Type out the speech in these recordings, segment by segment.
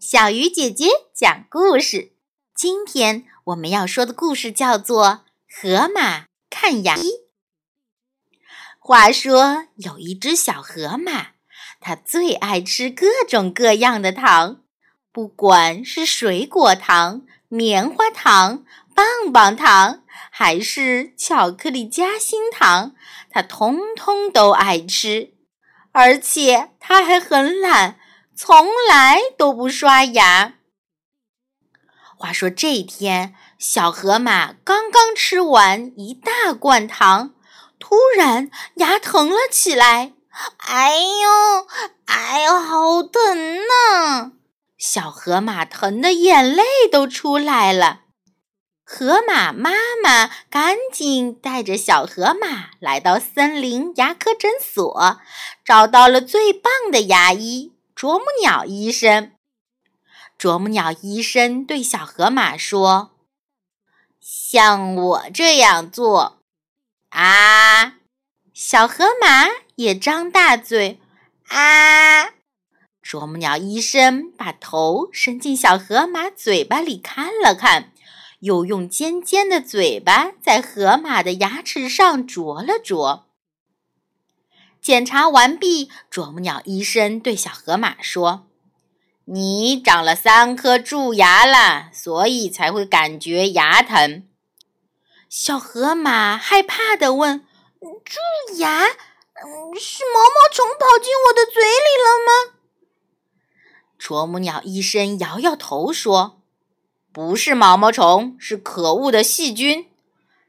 小鱼姐姐讲故事。今天我们要说的故事叫做《河马看牙医》。话说有一只小河马，它最爱吃各种各样的糖，不管是水果糖、棉花糖、棒棒糖，还是巧克力夹心糖，它通通都爱吃。而且它还很懒。从来都不刷牙。话说这天，小河马刚刚吃完一大罐糖，突然牙疼了起来。哎呦，哎呦，好疼呐！小河马疼的眼泪都出来了。河马妈妈赶紧带着小河马来到森林牙科诊所，找到了最棒的牙医。啄木鸟医生，啄木鸟医生对小河马说：“像我这样做，啊！”小河马也张大嘴，啊！啄木鸟医生把头伸进小河马嘴巴里看了看，又用尖尖的嘴巴在河马的牙齿上啄了啄。检查完毕，啄木鸟医生对小河马说：“你长了三颗蛀牙了，所以才会感觉牙疼。”小河马害怕的问：“蛀牙？是毛毛虫跑进我的嘴里了吗？”啄木鸟医生摇摇头说：“不是毛毛虫，是可恶的细菌，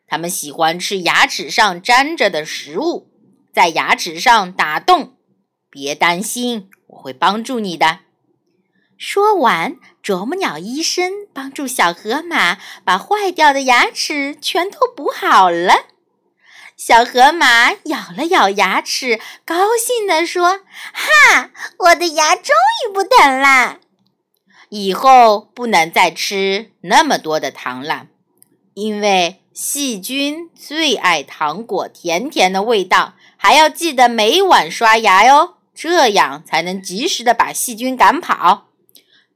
它们喜欢吃牙齿上粘着的食物。”在牙齿上打洞，别担心，我会帮助你的。说完，啄木鸟医生帮助小河马把坏掉的牙齿全都补好了。小河马咬了咬牙齿，高兴地说：“哈，我的牙终于不疼啦！以后不能再吃那么多的糖了，因为细菌最爱糖果甜甜的味道。”还要记得每晚刷牙哟，这样才能及时的把细菌赶跑。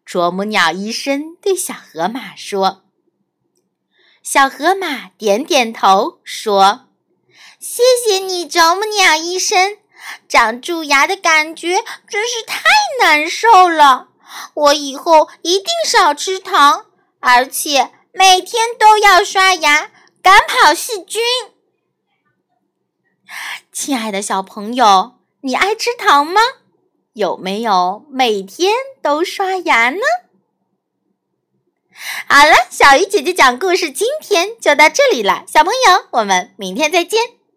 啄木鸟医生对小河马说：“小河马点点头说，谢谢你，啄木鸟医生。长蛀牙的感觉真是太难受了，我以后一定少吃糖，而且每天都要刷牙，赶跑细菌。”亲爱的小朋友，你爱吃糖吗？有没有每天都刷牙呢？好了，小鱼姐姐讲故事，今天就到这里了。小朋友，我们明天再见。